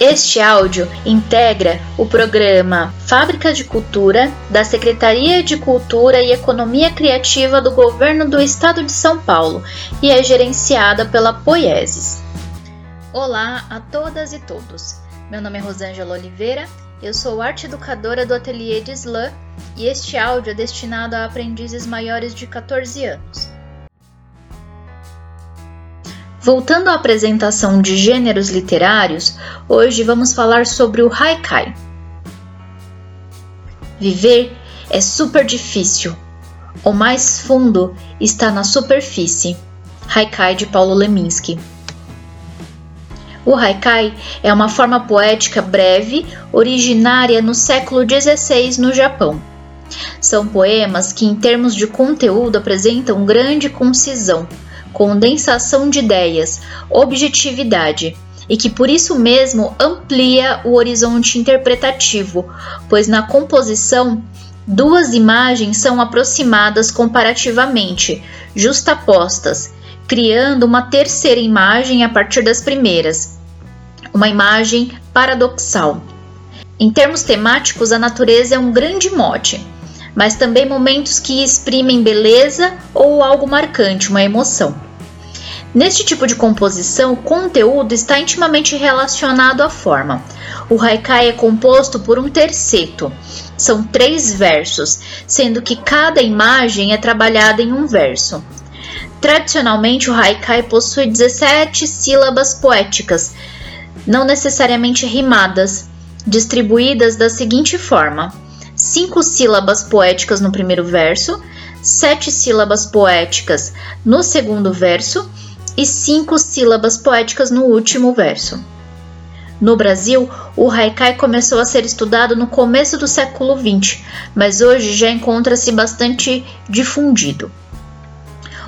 Este áudio integra o programa Fábrica de Cultura da Secretaria de Cultura e Economia Criativa do Governo do Estado de São Paulo e é gerenciada pela Poieses. Olá a todas e todos. Meu nome é Rosângela Oliveira, eu sou arte educadora do Ateliê de Slam e este áudio é destinado a aprendizes maiores de 14 anos. Voltando à apresentação de gêneros literários, hoje vamos falar sobre o haikai. Viver é super difícil. O mais fundo está na superfície. Haikai de Paulo Leminski. O haikai é uma forma poética breve, originária no século XVI no Japão. São poemas que, em termos de conteúdo, apresentam grande concisão, condensação de ideias, objetividade e que por isso mesmo amplia o horizonte interpretativo, pois na composição duas imagens são aproximadas comparativamente, justapostas, criando uma terceira imagem a partir das primeiras, uma imagem paradoxal. Em termos temáticos, a natureza é um grande mote mas também momentos que exprimem beleza ou algo marcante, uma emoção. Neste tipo de composição, o conteúdo está intimamente relacionado à forma. O haikai é composto por um terceto. São três versos, sendo que cada imagem é trabalhada em um verso. Tradicionalmente, o haikai possui 17 sílabas poéticas, não necessariamente rimadas, distribuídas da seguinte forma: cinco sílabas poéticas no primeiro verso, sete sílabas poéticas no segundo verso e cinco sílabas poéticas no último verso. No Brasil, o haikai começou a ser estudado no começo do século XX, mas hoje já encontra-se bastante difundido.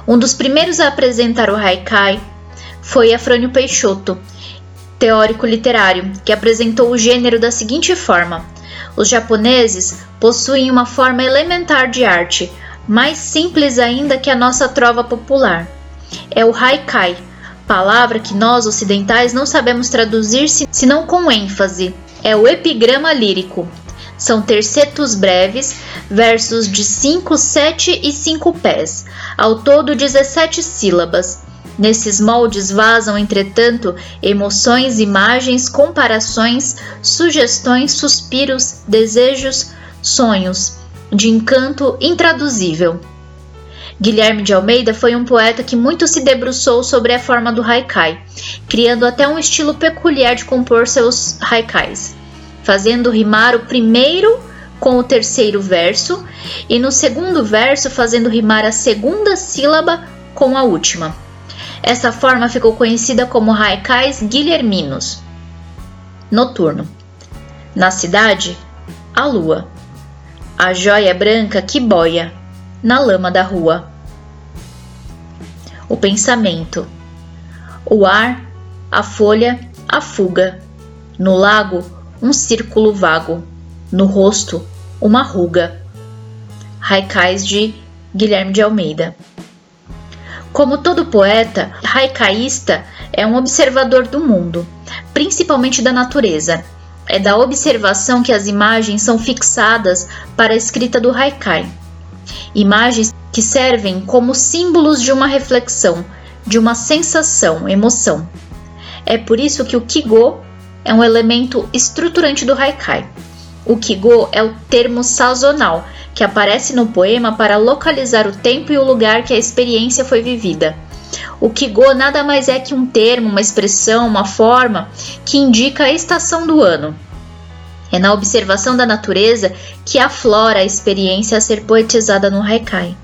Um dos primeiros a apresentar o haikai foi Afrânio Peixoto, teórico literário, que apresentou o gênero da seguinte forma: os japoneses possuem uma forma elementar de arte, mais simples ainda que a nossa trova popular. É o haikai, palavra que nós ocidentais não sabemos traduzir senão com ênfase. É o epigrama lírico. São tercetos breves, versos de 5, 7 e 5 pés, ao todo 17 sílabas. Nesses moldes vazam, entretanto, emoções, imagens, comparações, sugestões, suspiros, desejos, sonhos, de encanto intraduzível. Guilherme de Almeida foi um poeta que muito se debruçou sobre a forma do haikai, criando até um estilo peculiar de compor seus haikais, fazendo rimar o primeiro com o terceiro verso e no segundo verso fazendo rimar a segunda sílaba com a última. Essa forma ficou conhecida como haikais guilherminos. Noturno. Na cidade, a lua. A joia branca que boia na lama da rua. O pensamento. O ar, a folha, a fuga. No lago, um círculo vago. No rosto, uma ruga. Haikais de Guilherme de Almeida. Como todo poeta, haikaísta é um observador do mundo, principalmente da natureza. É da observação que as imagens são fixadas para a escrita do haikai. Imagens que servem como símbolos de uma reflexão, de uma sensação, emoção. É por isso que o kigo é um elemento estruturante do haikai. O kigo é o termo sazonal que aparece no poema para localizar o tempo e o lugar que a experiência foi vivida. O Kigo nada mais é que um termo, uma expressão, uma forma que indica a estação do ano. É na observação da natureza que aflora a experiência a ser poetizada no haikai.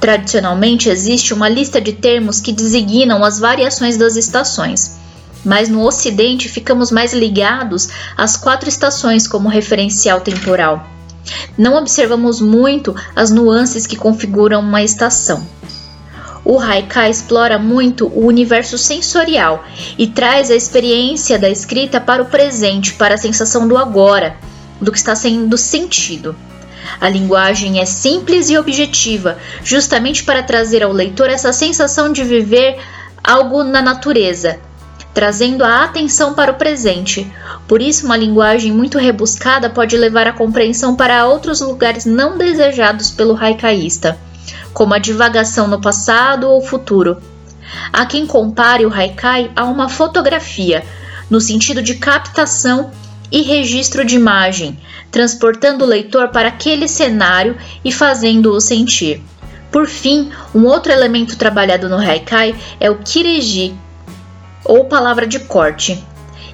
Tradicionalmente existe uma lista de termos que designam as variações das estações, mas no Ocidente ficamos mais ligados às quatro estações como referencial temporal não observamos muito as nuances que configuram uma estação. O haikai explora muito o universo sensorial e traz a experiência da escrita para o presente, para a sensação do agora, do que está sendo sentido. A linguagem é simples e objetiva, justamente para trazer ao leitor essa sensação de viver algo na natureza, trazendo a atenção para o presente. Por isso, uma linguagem muito rebuscada pode levar a compreensão para outros lugares não desejados pelo haikaísta, como a divagação no passado ou futuro. Há quem compare o haikai a uma fotografia, no sentido de captação e registro de imagem, transportando o leitor para aquele cenário e fazendo-o sentir. Por fim, um outro elemento trabalhado no haikai é o kireji, ou palavra de corte.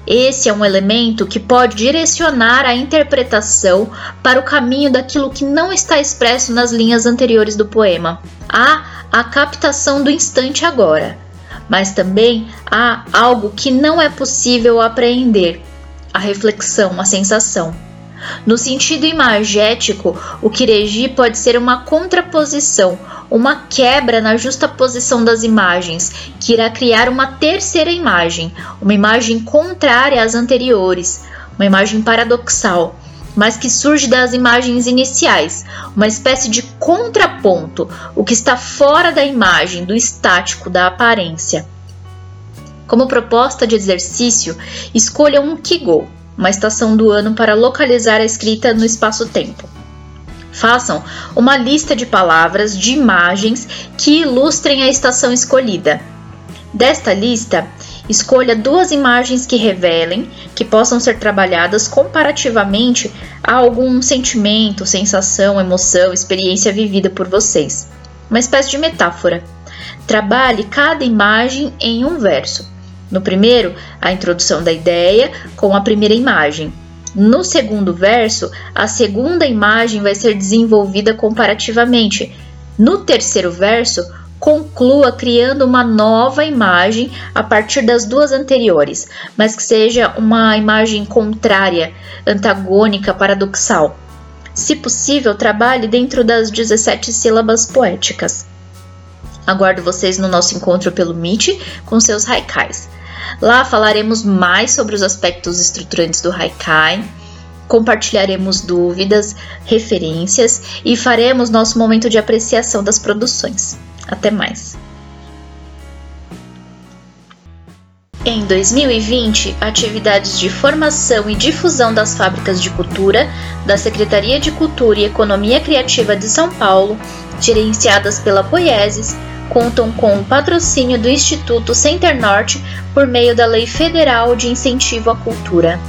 Esse é um elemento que pode direcionar a interpretação para o caminho daquilo que não está expresso nas linhas anteriores do poema. Há a captação do instante agora, mas também há algo que não é possível apreender: a reflexão, a sensação. No sentido imagético, o Kireji pode ser uma contraposição, uma quebra na justa posição das imagens, que irá criar uma terceira imagem, uma imagem contrária às anteriores, uma imagem paradoxal, mas que surge das imagens iniciais, uma espécie de contraponto, o que está fora da imagem, do estático, da aparência. Como proposta de exercício, escolha um Kigo, uma estação do ano para localizar a escrita no espaço-tempo. Façam uma lista de palavras, de imagens que ilustrem a estação escolhida. Desta lista, escolha duas imagens que revelem, que possam ser trabalhadas comparativamente a algum sentimento, sensação, emoção, experiência vivida por vocês. Uma espécie de metáfora. Trabalhe cada imagem em um verso. No primeiro, a introdução da ideia com a primeira imagem. No segundo verso, a segunda imagem vai ser desenvolvida comparativamente. No terceiro verso, conclua criando uma nova imagem a partir das duas anteriores, mas que seja uma imagem contrária, antagônica, paradoxal. Se possível, trabalhe dentro das 17 sílabas poéticas. Aguardo vocês no nosso encontro pelo Meet com seus haikais. Lá falaremos mais sobre os aspectos estruturantes do haikai, compartilharemos dúvidas, referências e faremos nosso momento de apreciação das produções. Até mais! Em 2020, atividades de formação e difusão das fábricas de cultura da Secretaria de Cultura e Economia Criativa de São Paulo, gerenciadas pela Poieses, contam com o patrocínio do Instituto Center Norte por meio da Lei Federal de Incentivo à Cultura.